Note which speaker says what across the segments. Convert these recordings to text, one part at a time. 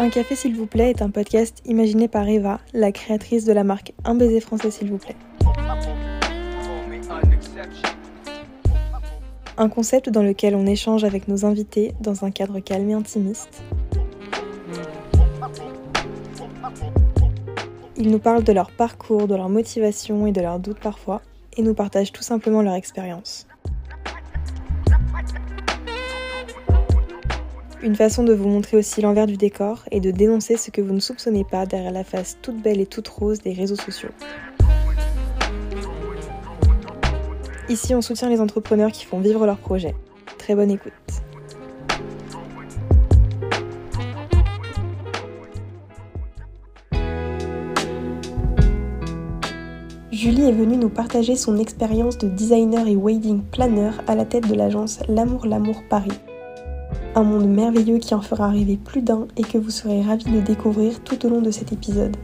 Speaker 1: Un café s'il vous plaît est un podcast imaginé par Eva, la créatrice de la marque Un baiser français s'il vous plaît. Un concept dans lequel on échange avec nos invités dans un cadre calme et intimiste. Ils nous parlent de leur parcours, de leur motivation et de leurs doutes parfois, et nous partagent tout simplement leur expérience. Une façon de vous montrer aussi l'envers du décor et de dénoncer ce que vous ne soupçonnez pas derrière la face toute belle et toute rose des réseaux sociaux. Ici, on soutient les entrepreneurs qui font vivre leurs projets. Très bonne écoute. Julie est venue nous partager son expérience de designer et wedding planner à la tête de l'agence L'amour l'amour Paris un monde merveilleux qui en fera rêver plus d'un et que vous serez ravis de découvrir tout au long de cet épisode.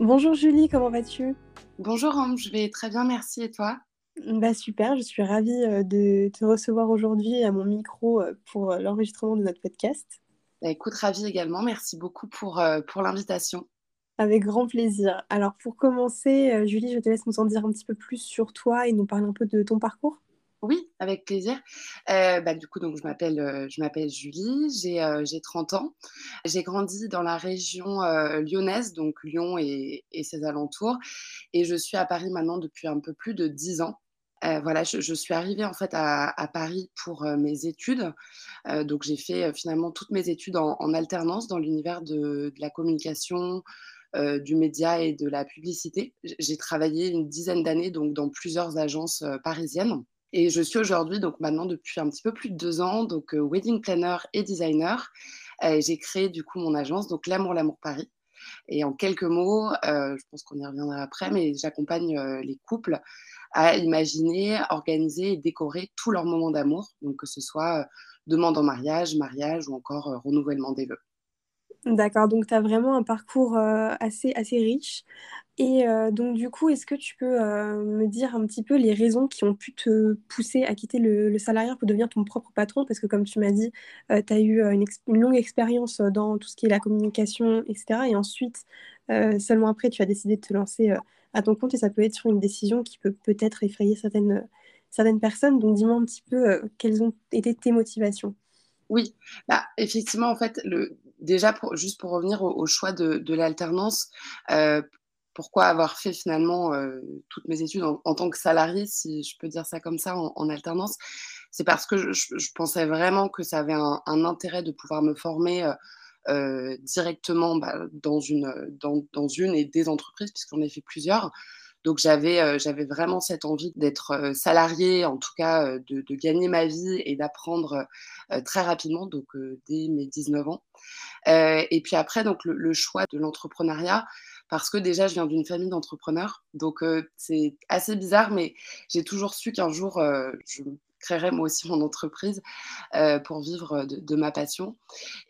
Speaker 1: Bonjour Julie, comment vas-tu?
Speaker 2: Bonjour Anne, je vais très bien, merci et toi?
Speaker 1: Bah super, je suis ravie euh, de te recevoir aujourd'hui à mon micro euh, pour euh, l'enregistrement de notre podcast.
Speaker 2: Bah, écoute, ravie également, merci beaucoup pour, pour l'invitation.
Speaker 1: Avec grand plaisir. Alors pour commencer, Julie, je te laisse nous en dire un petit peu plus sur toi et nous parler un peu de ton parcours.
Speaker 2: Oui, avec plaisir. Euh, bah, du coup, donc, je m'appelle, euh, je m'appelle Julie, j'ai, euh, j'ai 30 ans. J'ai grandi dans la région lyonnaise, donc Lyon et, ses alentours. Et je suis à Paris maintenant depuis un peu plus de 10 ans. voilà, je, suis arrivée en fait à, Paris pour mes études. donc, j'ai fait finalement toutes mes études en, alternance dans l'univers de, de la communication, du média et de la publicité. J'ai travaillé une dizaine d'années donc dans plusieurs agences parisiennes. Et je suis aujourd'hui, donc maintenant depuis un petit peu plus de deux ans, donc euh, wedding planner et designer. Euh, j'ai créé du coup mon agence, donc L'amour, l'amour Paris. Et en quelques mots, euh, je pense qu'on y reviendra après, mais j'accompagne les couples à imaginer, organiser et décorer tous leurs moments d'amour, donc que ce soit demande en mariage, mariage ou encore renouvellement des vœux.
Speaker 1: D'accord, donc tu as vraiment un parcours assez, assez riche. Et euh, donc, du coup, est-ce que tu peux euh, me dire un petit peu les raisons qui ont pu te pousser à quitter le, salariat pour devenir ton propre patron? Parce que, comme tu m'as dit, euh, tu as eu une, longue expérience dans tout ce qui est la communication, etc. Et ensuite, seulement après, tu as décidé de te lancer à ton compte et ça peut être sur une décision qui peut peut-être effrayer certaines, certaines personnes. Donc, dis-moi un petit peu quelles ont été tes motivations?
Speaker 2: Oui, bah, effectivement, en fait, le, déjà, juste pour revenir au, choix de, l'alternance, pourquoi avoir fait finalement euh, toutes mes études en, tant que salarié, si je peux dire ça comme ça, en, alternance, c'est parce que je, pensais vraiment que ça avait un, intérêt de pouvoir me former euh, euh, directement bah, dans, une, dans, une et des entreprises, puisqu'on a fait plusieurs. Donc j'avais j'avais vraiment cette envie d'être salarié, en tout cas de, gagner ma vie et d'apprendre très rapidement, donc dès mes 19 ans. et puis après, donc le choix de l'entrepreneuriat, parce que déjà, je viens d'une famille d'entrepreneurs. Donc, euh, c'est assez bizarre, mais j'ai toujours su qu'un jour, euh, je créerais moi aussi mon entreprise euh, pour vivre de, ma passion.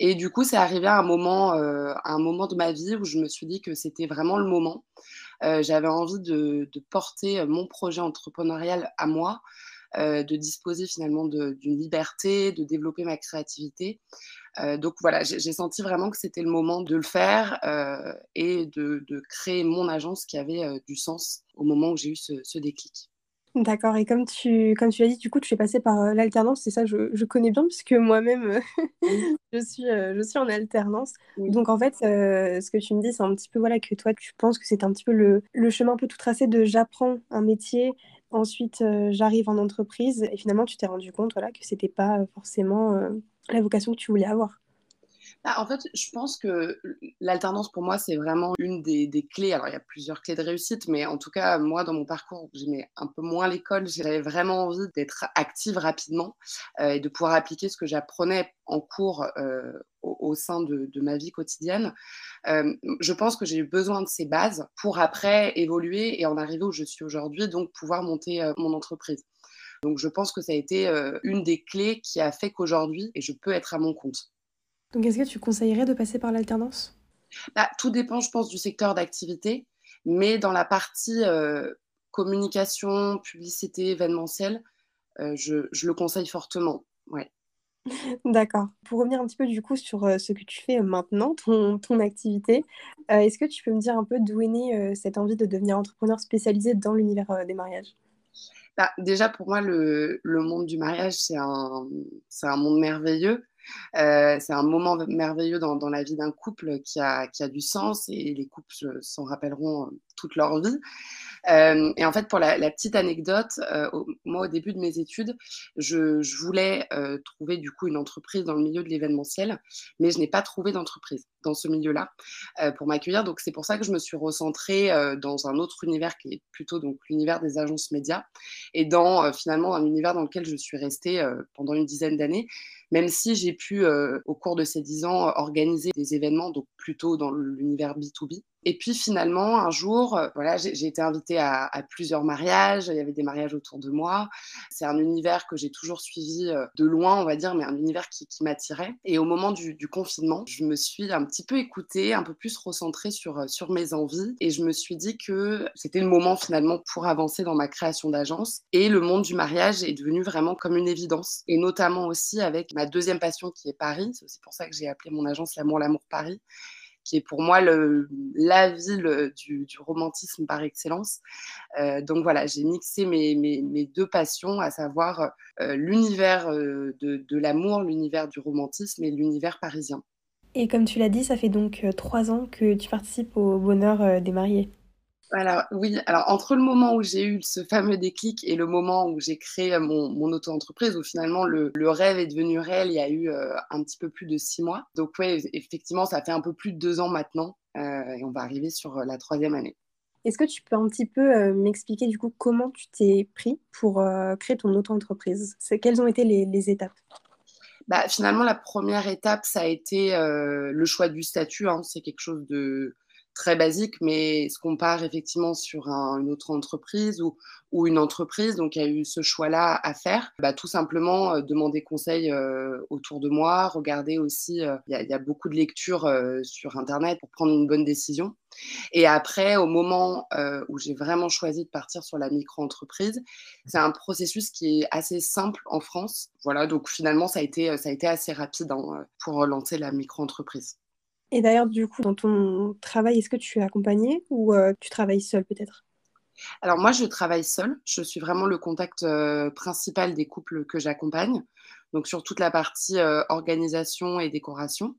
Speaker 2: Et du coup, c'est arrivé à un, moment, un moment de ma vie où je me suis dit que c'était vraiment le moment. J'avais envie de, de, porter mon projet entrepreneurial à moi. de disposer finalement d'une liberté, de développer ma créativité. Euh, donc voilà, j'ai senti vraiment que c'était le moment de le faire euh, et de, créer mon agence qui avait euh, du sens au moment où j'ai eu ce, déclic.
Speaker 1: D'accord, et comme tu, comme tu l'as dit, du coup, tu es passé par l'alternance, c'est ça, je, connais bien, puisque moi-même, je, suis, je suis en alternance. Donc, en fait, ce que tu me dis, c'est un petit peu, voilà, que toi, tu penses que c'est un petit peu le, le, chemin un peu tout tracé de j'apprends un métier, ensuite, j'arrive en entreprise, et finalement, tu t'es rendu compte, voilà, que c'était pas forcément la vocation que tu voulais avoir
Speaker 2: bah, en fait, je pense que l'alternance pour moi, c'est vraiment une des, clés. Alors, il y a plusieurs clés de réussite, mais en tout cas, moi, dans mon parcours, j'aimais un peu moins l'école. J'avais vraiment envie d'être active rapidement euh, et de pouvoir appliquer ce que j'apprenais en cours euh, au, sein de, ma vie quotidienne. Euh, je pense que j'ai eu besoin de ces bases pour après évoluer et en arriver où je suis aujourd'hui, donc pouvoir monter mon entreprise. Donc je pense que ça a été une des clés qui a fait qu'aujourd'hui, et je peux être à mon compte.
Speaker 1: Donc est-ce que tu conseillerais de passer par l'alternance?
Speaker 2: Bah, Tout dépend, je pense, du secteur d'activité, mais dans la partie euh, communication, publicité, événementielle, euh, je, le conseille fortement. Ouais.
Speaker 1: D'accord. Pour revenir un petit peu du coup sur euh, ce que tu fais maintenant, ton, ton activité, euh, est-ce que tu peux me dire un peu d'où est née euh, cette envie de devenir entrepreneur spécialisé dans l'univers des mariages?
Speaker 2: Bah, déjà, pour moi, le, le monde du mariage, c'est un, c'est un monde merveilleux. Euh, c'est un moment merveilleux dans, la vie d'un couple qui a, qui a du sens et les couples s'en rappelleront toute leur vie. Euh, et en fait, pour la, petite anecdote, euh, moi, au début de mes études, je, voulais euh, trouver du coup une entreprise dans le milieu de l'événementiel, mais je n'ai pas trouvé d'entreprise dans ce milieu-là pour m'accueillir. Donc, c'est pour ça que je me suis recentrée dans un autre univers qui est plutôt donc l'univers des agences médias et dans finalement un univers dans lequel je suis restée pendant une dizaine d'années même si j'ai pu, au cours de ces dix ans, organiser des événements, donc plutôt dans l'univers B2B. Et puis finalement, un jour, euh, voilà, j'ai été invitée à, plusieurs mariages, il y avait des mariages autour de moi. C'est un univers que j'ai toujours suivi euh, de loin, on va dire, mais un univers qui, m'attirait. Et au moment du, du, confinement, je me suis un petit peu écoutée, un peu plus recentrée sur, sur mes envies. Et je me suis dit que c'était le moment finalement pour avancer dans ma création d'agence. Et le monde du mariage est devenu vraiment comme une évidence. Et notamment aussi avec ma deuxième passion qui est Paris. C'est aussi pour ça que j'ai appelé mon agence L'amour, l'amour Paris qui est pour moi la ville du, du, romantisme par excellence. Euh, donc voilà, j'ai mixé mes, deux passions, à savoir euh, l'univers euh, de, l'amour, l'univers du romantisme et l'univers parisien.
Speaker 1: Et comme tu l'as dit, ça fait donc euh, trois ans que tu participes au bonheur euh, des mariés.
Speaker 2: Alors oui, alors entre le moment où j'ai eu ce fameux déclic et le moment où j'ai créé mon, mon auto-entreprise, où finalement le, le, rêve est devenu réel, il y a eu euh, un petit peu plus de six mois. Donc oui, effectivement, ça fait un peu plus de deux ans maintenant euh, et on va arriver sur euh, la troisième année.
Speaker 1: Est-ce que tu peux un petit peu euh, m'expliquer du coup comment tu t'es pris pour créer ton auto-entreprise? Quelles ont été les, les étapes?
Speaker 2: Bah, Finalement, la première étape, ça a été le choix du statut. Hein. C'est quelque chose de très basique, mais ce qu'on part effectivement sur un, une autre entreprise ou, une entreprise, donc il y a eu ce choix-là à faire, bah, tout simplement euh, demander conseil euh, autour de moi, regarder aussi, euh, il y, a beaucoup de lectures sur Internet pour prendre une bonne décision. Et après, au moment où j'ai vraiment choisi de partir sur la micro-entreprise, c'est un processus qui est assez simple en France. Voilà, donc finalement, ça a été, ça a été assez rapide hein, pour lancer la micro-entreprise.
Speaker 1: Et d'ailleurs, du coup, dans ton travail, est-ce que tu es accompagnée ou euh, tu travailles seule peut-être?
Speaker 2: Alors moi, je travaille seule. Je suis vraiment le contact euh, principal des couples que j'accompagne. Donc sur toute la partie euh, organisation et décoration.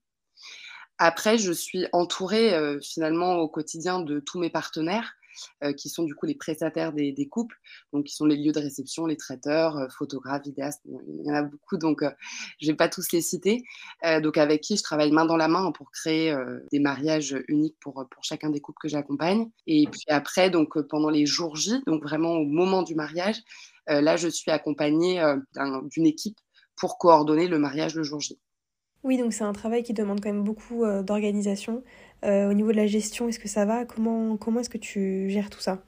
Speaker 2: Après, je suis entourée finalement au quotidien de tous mes partenaires qui sont du coup les prestataires des, couples, donc qui sont les lieux de réception, les traiteurs, photographes, vidéastes, il y en a beaucoup, donc je vais pas tous les citer. Donc avec qui je travaille main dans la main pour créer des mariages uniques pour, pour chacun des couples que j'accompagne. Et puis après, donc pendant les jours J, donc vraiment au moment du mariage, là je suis accompagnée d'une équipe pour coordonner le mariage le jour J.
Speaker 1: Oui, donc c'est un travail qui demande quand même beaucoup euh, d'organisation. Euh, au niveau de la gestion, est-ce que ça va? Comment, comment est-ce que tu gères tout ça?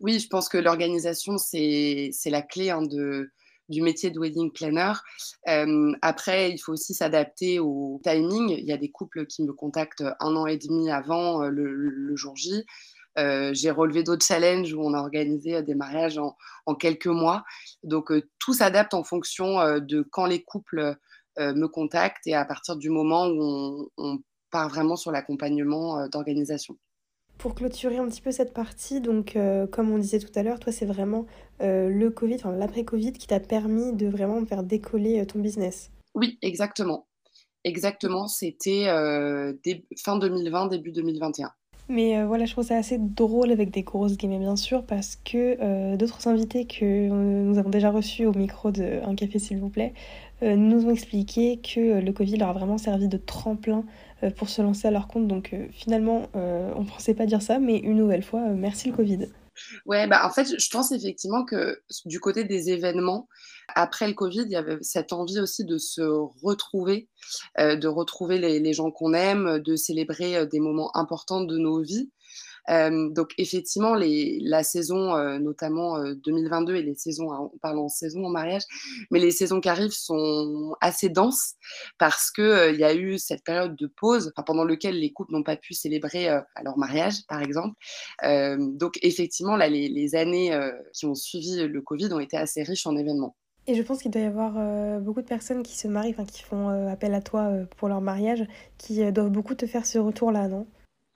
Speaker 2: Oui, je pense que l'organisation, c'est la clé hein, de, du métier de wedding planner. Euh, après, il faut aussi s'adapter au timing. Il y a des couples qui me contactent un an et demi avant le, jour J. J'ai relevé d'autres challenges où on a organisé des mariages en, en quelques mois. Donc, tout s'adapte en fonction de quand les couples me contactent et à partir du moment où on, on part vraiment sur l'accompagnement euh, d'organisation.
Speaker 1: Pour clôturer un petit peu cette partie, donc euh, comme on disait tout à l'heure, toi c'est vraiment euh, le Covid, enfin l'après-Covid qui t'a permis de vraiment faire décoller euh, ton business.
Speaker 2: Oui, exactement. Exactement, c'était euh, fin 2020, début 2021.
Speaker 1: Mais euh, voilà, je trouve ça assez drôle avec des grosses guillemets bien sûr, parce que euh, d'autres invités que nous avons déjà reçus au micro de Un café s'il vous plaît euh, nous ont expliqué que le Covid leur a vraiment servi de tremplin pour se lancer à leur compte. Donc finalement, on ne pensait pas dire ça, mais une nouvelle fois, merci le Covid.
Speaker 2: Ouais, bah en fait, je pense effectivement que du côté des événements, après le Covid, il y avait cette envie aussi de se retrouver, euh, de retrouver les, les gens qu'on aime, de célébrer des moments importants de nos vies. Euh, donc effectivement, les, la saison, euh, notamment euh, 2022 et les saisons, hein, on parle en saison en mariage, mais les saisons qui arrivent sont assez denses parce que il y a eu cette période de pause enfin, pendant laquelle les couples n'ont pas pu célébrer leur mariage, par exemple. donc effectivement, là, les, les années qui ont suivi le Covid ont été assez riches en événements.
Speaker 1: Et je pense qu'il doit y avoir euh, beaucoup de personnes qui se marient, enfin qui font euh, appel à toi euh, pour leur mariage, qui doivent beaucoup te faire ce retour-là, non?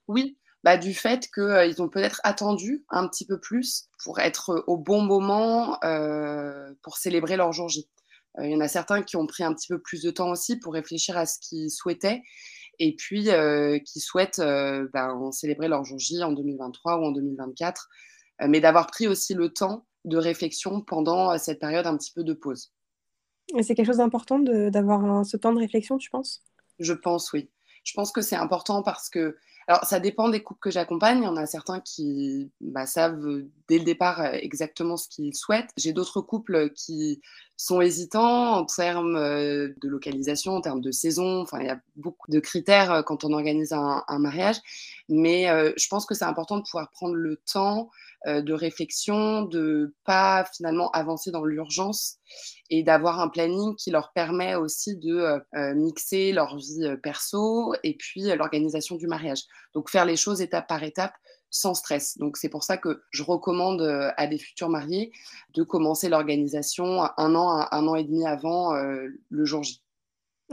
Speaker 2: Oui, bah, du fait qu'ils ont peut-être attendu un petit peu plus pour être au bon moment pour célébrer leur jour J. Il y en a certains qui ont pris un petit peu plus de temps aussi pour réfléchir à ce qu'ils souhaitaient et puis qui souhaitent ben, célébrer leur jour J en 2023 ou en 2024, mais d'avoir pris aussi le temps de réflexion pendant euh, cette période un petit peu de pause.
Speaker 1: C'est quelque chose d'important d'avoir ce temps de réflexion, tu penses?
Speaker 2: Je pense, oui. Je pense que c'est important parce que, alors ça dépend des couples que j'accompagne. Il y en a certains qui bah, savent dès le départ euh, exactement ce qu'ils souhaitent. J'ai d'autres couples qui sont hésitants en termes euh, de localisation, en termes de saison. Enfin, il y a beaucoup de critères quand on organise un, mariage. Mais je pense que c'est important de pouvoir prendre le temps euh, de réflexion, de pas finalement avancer dans l'urgence et d'avoir un planning qui leur permet aussi de euh, euh, mixer leur vie perso et puis l'organisation du mariage. Donc faire les choses étape par étape sans stress. Donc c'est pour ça que je recommande à des futurs mariés de commencer l'organisation un an, un an et demi avant le jour J.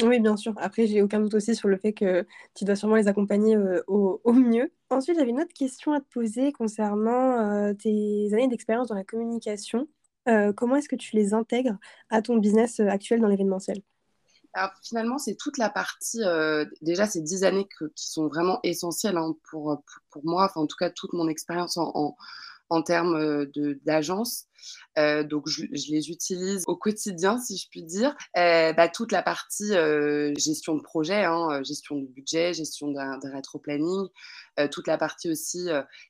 Speaker 1: Oui, bien sûr. Après, j'ai aucun doute aussi sur le fait que tu dois sûrement les accompagner euh, au, mieux. Ensuite, j'avais une autre question à te poser concernant euh, tes années d'expérience dans la communication. Euh, comment est-ce que tu les intègres à ton business actuel dans l'événementiel?
Speaker 2: Alors, finalement, c'est toute la partie, déjà ces dix années qui sont vraiment essentielles hein, pour, pour, moi, enfin en tout cas toute mon expérience en en termes euh, d'agence. Euh, donc, je, les utilise au quotidien, si je puis dire. Euh, bah, toute la partie gestion de projet, hein, gestion de budget, gestion d'un rétro-planning, toute la partie aussi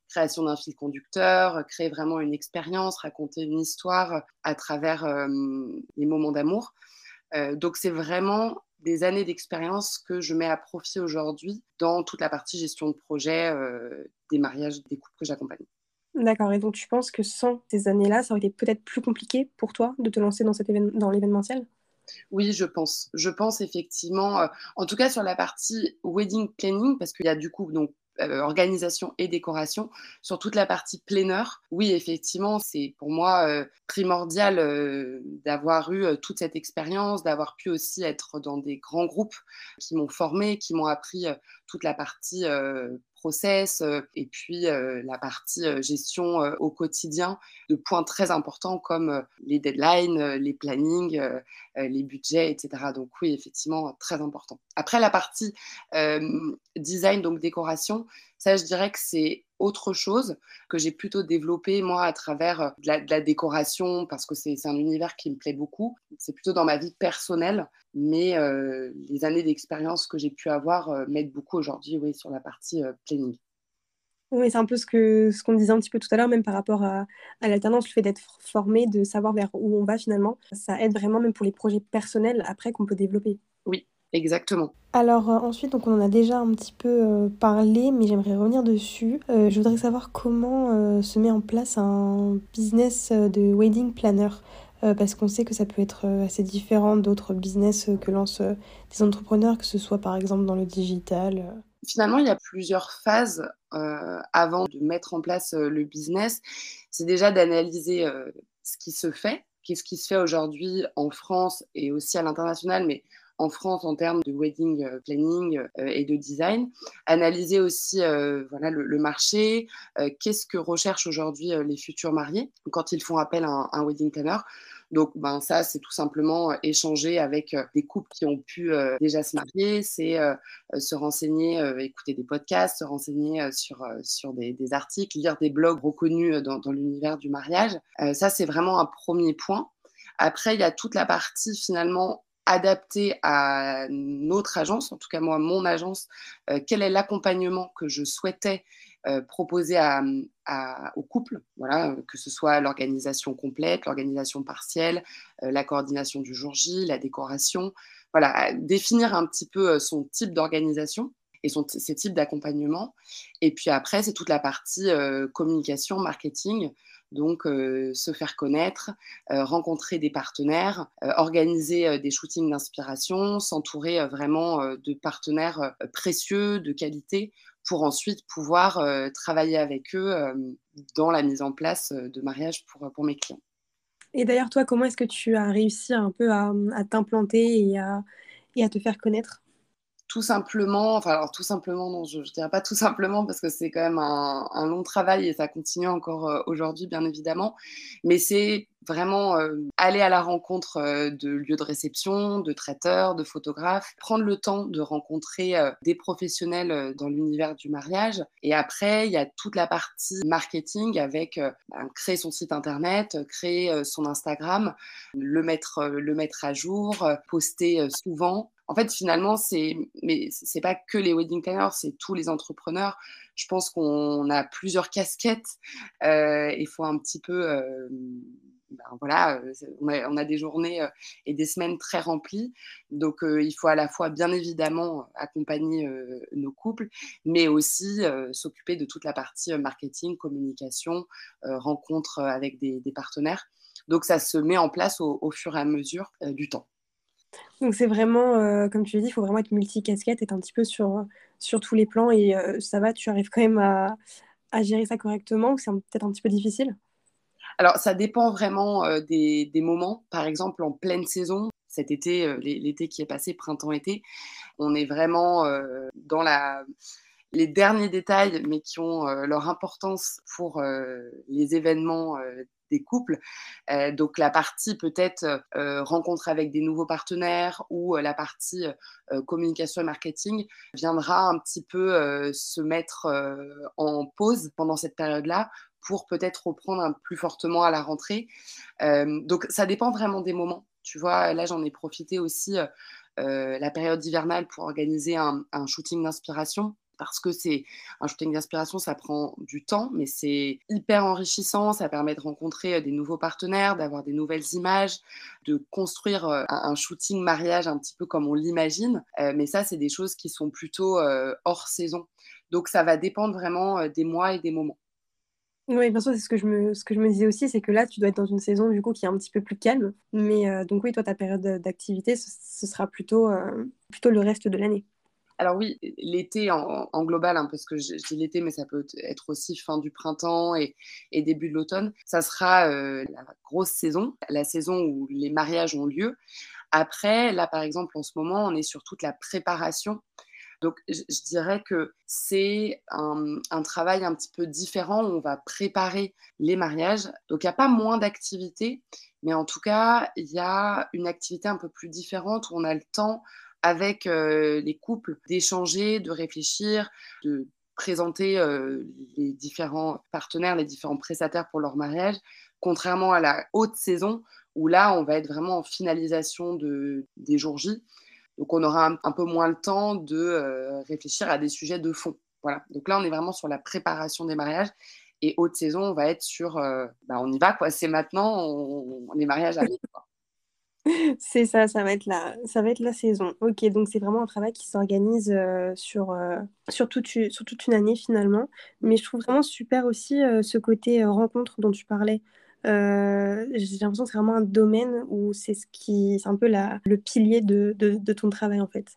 Speaker 2: création d'un fil conducteur, créer vraiment une expérience, raconter une histoire à travers les moments d'amour. Donc, c'est vraiment des années d'expérience que je mets à profit aujourd'hui dans toute la partie gestion de projet des mariages des couples que j'accompagne.
Speaker 1: D'accord. Et donc, tu penses que sans ces années-là, ça aurait été peut-être plus compliqué pour toi de te lancer dans, cet dans l'événementiel?
Speaker 2: Oui, je pense. Je pense effectivement, euh, en tout cas sur la partie wedding planning, parce qu'il y a du coup donc euh, organisation et décoration. Sur toute la partie planeur, oui, effectivement, c'est pour moi euh, primordial d'avoir eu toute cette expérience, d'avoir pu aussi être dans des grands groupes qui m'ont formé, qui m'ont appris toute la partie process euh, et puis euh, la partie euh, gestion au quotidien de points très importants comme les deadlines, les plannings, les budgets, etc. Donc oui, effectivement, très important. Après, la partie design, donc décoration, ça, je dirais que c'est autre chose que j'ai plutôt développé moi à travers de la, décoration parce que c'est un univers qui me plaît beaucoup. C'est plutôt dans ma vie personnelle, mais les années d'expérience que j'ai pu avoir m'aident beaucoup aujourd'hui oui, sur la partie planning.
Speaker 1: Oui, c'est un peu ce qu'on ce qu'on disait un petit peu tout à l'heure, même par rapport à, à l'alternance, le fait d'être formé, de savoir vers où on va finalement. Ça aide vraiment, même pour les projets personnels après qu'on peut développer.
Speaker 2: Exactement.
Speaker 1: Alors euh, ensuite, donc on en a déjà un petit peu euh, parlé, mais j'aimerais revenir dessus. Euh, je voudrais savoir comment se met en place un business de wedding planner, parce qu'on sait que ça peut être assez différent d'autres business que lancent des entrepreneurs, que ce soit par exemple dans le digital.
Speaker 2: Finalement, il y a plusieurs phases avant de mettre en place le business. C'est déjà d'analyser ce qui se fait, qu'est-ce qui se fait aujourd'hui en France et aussi à l'international, mais en France en termes de wedding euh, planning euh, et de design. Analyser aussi euh, voilà, le, marché, qu'est-ce que recherchent aujourd'hui les futurs mariés quand ils font appel à un, wedding planner. Donc, ben, ça, c'est tout simplement échanger avec des couples qui ont pu déjà se marier, c'est se renseigner, écouter des podcasts, se renseigner sur, sur des, articles, lire des blogs reconnus dans, dans l'univers du mariage. ça, c'est vraiment un premier point. Après, il y a toute la partie finalement adapté à notre agence, en tout cas moi, mon agence, euh, quel est l'accompagnement que je souhaitais euh, proposer à, au couple, voilà, que ce soit l'organisation complète, l'organisation partielle, euh, la coordination du jour J, la décoration, voilà, définir un petit peu son type d'organisation et son, ses types d'accompagnement. Et puis après, c'est toute la partie communication, marketing, donc euh, se faire connaître, euh, rencontrer des partenaires, euh, organiser des shootings d'inspiration, s'entourer vraiment de partenaires précieux, de qualité, pour ensuite pouvoir travailler avec eux dans la mise en place de mariage pour, mes clients.
Speaker 1: Et d'ailleurs, toi, comment est-ce que tu as réussi un peu à, t'implanter et à te faire connaître?
Speaker 2: Tout simplement, enfin alors tout simplement, non, je ne dirais pas tout simplement parce que c'est quand même un, un, long travail et ça continue encore euh, aujourd'hui, bien évidemment, mais c'est vraiment euh, aller à la rencontre euh, de lieux de réception, de traiteurs, de photographes, prendre le temps de rencontrer euh, des professionnels dans l'univers du mariage. Et après, il y a toute la partie marketing avec ben, créer son site internet, créer son Instagram, le mettre, le mettre à jour, poster souvent en fait, finalement, c'est, mais c'est pas que les wedding planners, c'est tous les entrepreneurs. Je pense qu'on a plusieurs casquettes. Il faut un petit peu, ben voilà, on a, on a, des journées et des semaines très remplies. Donc, euh, il faut à la fois, bien évidemment, accompagner euh, nos couples, mais aussi euh, s'occuper de toute la partie marketing, communication, rencontre avec des, partenaires. Donc, ça se met en place au, fur et à mesure du temps.
Speaker 1: Donc c'est vraiment, euh, comme tu l'as dit, il faut vraiment être multicasquette, être un petit peu sur, sur tous les plans et euh, ça va, tu arrives quand même à, à gérer ça correctement ou c'est peut-être un petit peu difficile?
Speaker 2: Alors ça dépend vraiment euh, des, moments. Par exemple, en pleine saison, cet été, l'été qui est passé, printemps-été, on est vraiment dans la les derniers détails, mais qui ont euh, leur importance pour euh, les événements euh, des couples. Euh, donc la partie peut-être euh, rencontre avec des nouveaux partenaires ou euh, la partie communication et marketing viendra un petit peu se mettre en pause pendant cette période-là pour peut-être reprendre plus fortement à la rentrée. donc ça dépend vraiment des moments. Tu vois, là j'en ai profité aussi la période hivernale pour organiser un, shooting d'inspiration parce que c'est un shooting d'inspiration, ça prend du temps, mais c'est hyper enrichissant. Ça permet de rencontrer des nouveaux partenaires, d'avoir des nouvelles images, de construire un, shooting mariage un petit peu comme on l'imagine. Euh, mais ça, c'est des choses qui sont plutôt euh, hors saison. Donc, ça va dépendre vraiment des mois et des moments.
Speaker 1: Oui, bien sûr, c'est ce que je me, ce que je me disais aussi, c'est que là, tu dois être dans une saison du coup qui est un petit peu plus calme. Mais euh, donc oui, toi, ta période d'activité, ce, sera plutôt, euh, plutôt le reste de l'année.
Speaker 2: Alors oui, l'été en, global, hein, parce que je, je dis l'été, mais ça peut être aussi fin du printemps et, et début de l'automne, ça sera euh, la grosse saison, la saison où les mariages ont lieu. Après, là par exemple, en ce moment, on est sur toute la préparation. Donc je, dirais que c'est un, travail un petit peu différent où on va préparer les mariages. Donc il n'y a pas moins d'activités, mais en tout cas, il y a une activité un peu plus différente où on a le temps avec euh, les couples, d'échanger, de réfléchir, de présenter euh, les différents partenaires, les différents prestataires pour leur mariage, contrairement à la haute saison où là, on va être vraiment en finalisation de, des jours J. Donc, on aura un, peu moins le temps de euh, réfléchir à des sujets de fond. Voilà. Donc là, on est vraiment sur la préparation des mariages. Et haute saison, on va être sur, euh, bah, on y va, quoi. C'est maintenant, on, on, les mariages arrivent.
Speaker 1: C'est ça, ça va être la, ça va être la saison. Ok, donc c'est vraiment un travail qui s'organise euh, sur, euh, sur, toute, sur toute une année finalement. Mais je trouve vraiment super aussi ce côté rencontre dont tu parlais. Euh, j'ai l'impression que c'est vraiment un domaine où c'est ce qui, c'est un peu la, le pilier de, de, ton travail en fait.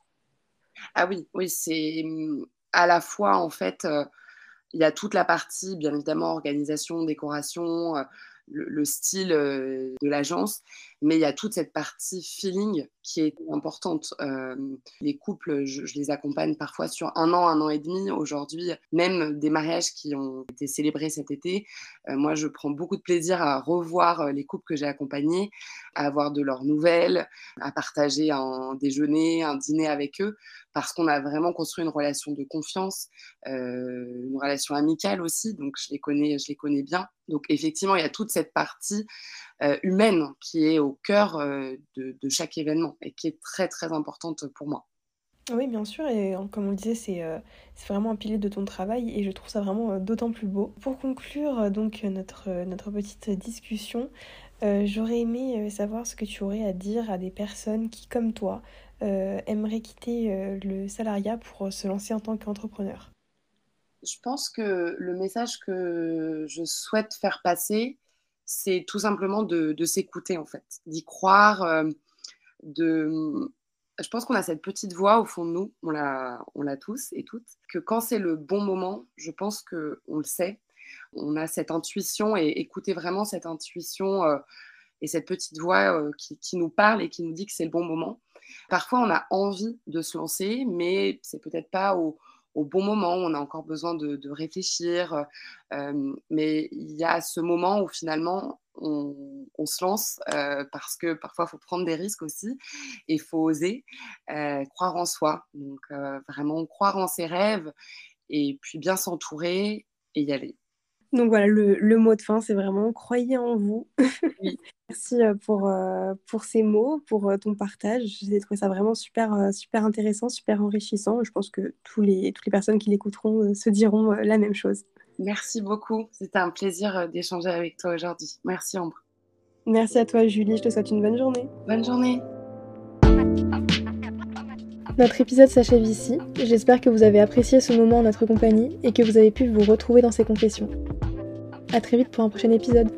Speaker 2: Ah oui, oui, c'est à la fois en fait, il y a toute la partie bien évidemment organisation, décoration le, le style euh, de l'agence, mais il y a toute cette partie feeling qui est importante. Euh, les couples, je, les accompagne parfois sur un an, un an et demi. Aujourd'hui, même des mariages qui ont été célébrés cet été, euh, moi, je prends beaucoup de plaisir à revoir les couples que j'ai accompagnés, à avoir de leurs nouvelles, à partager un déjeuner, un dîner avec eux, parce qu'on a vraiment construit une relation de confiance, une relation amicale aussi. Donc, je les connais, je les connais bien. Donc, effectivement, il y a toute cette partie euh, humaine qui est au cœur euh, de, chaque événement et qui est très, très importante pour moi.
Speaker 1: Oui, bien sûr, et comme on le disait, c'est euh, vraiment un pilier de ton travail et je trouve ça vraiment d'autant plus beau. Pour conclure donc notre, notre petite discussion, j'aurais aimé savoir ce que tu aurais à dire à des personnes qui, comme toi, aimeraient quitter le salariat pour se lancer en tant qu'entrepreneur.
Speaker 2: Je pense que le message que je souhaite faire passer, c'est tout simplement de, s'écouter en fait, d'y croire, euh, de... Je pense qu'on a cette petite voix au fond de nous, on l'a, on l'a tous et toutes, que quand c'est le bon moment, je pense qu'on le sait, on a cette intuition et écouter vraiment cette intuition, euh, et cette petite voix qui, qui, nous parle et qui nous dit que c'est le bon moment. Parfois, on a envie de se lancer, mais c'est peut-être pas au, au bon moment, on a encore besoin de, réfléchir. Euh, mais il y a ce moment où finalement on, se lance euh, parce que parfois il faut prendre des risques aussi et il faut oser euh, croire en soi. Donc vraiment croire en ses rêves et puis bien s'entourer et y aller.
Speaker 1: Donc voilà, le, mot de fin, c'est vraiment croyez en vous. Merci euh, pour, euh, pour ces mots, pour euh, ton partage. J'ai trouvé ça vraiment super, super intéressant, super enrichissant. Je pense que tous les, toutes les personnes qui l'écouteront se diront la même chose.
Speaker 2: Merci beaucoup. C'était un plaisir d'échanger avec toi aujourd'hui. Merci Ambre.
Speaker 1: Merci à toi Julie. Je te souhaite une bonne journée.
Speaker 2: Bonne journée.
Speaker 1: Notre épisode s'achève ici. J'espère que vous avez apprécié ce moment en notre compagnie et que vous avez pu vous retrouver dans ces confessions. A très vite pour un prochain épisode.